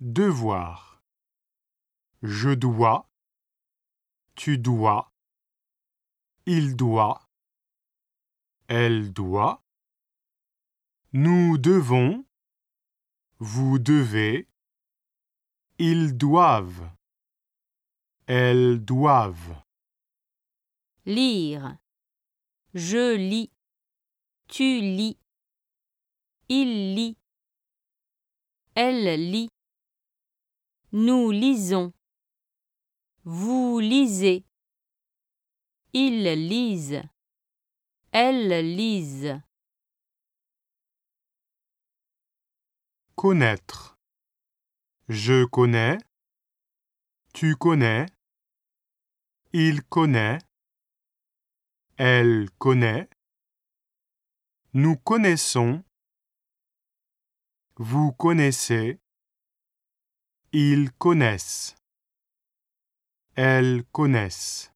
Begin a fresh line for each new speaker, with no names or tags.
Devoir. Je dois. Tu dois. Il doit. Elle doit. Nous devons. Vous devez. Ils doivent. Elles doivent.
Lire. Je lis. Tu lis. Il lit. Elle lit. Nous lisons. Vous lisez. Ils lisent. Elles lisent.
Connaître. Je connais. Tu connais. Il connaît. Elle connaît. Nous connaissons. Vous connaissez. Ils connaissent. Elles connaissent.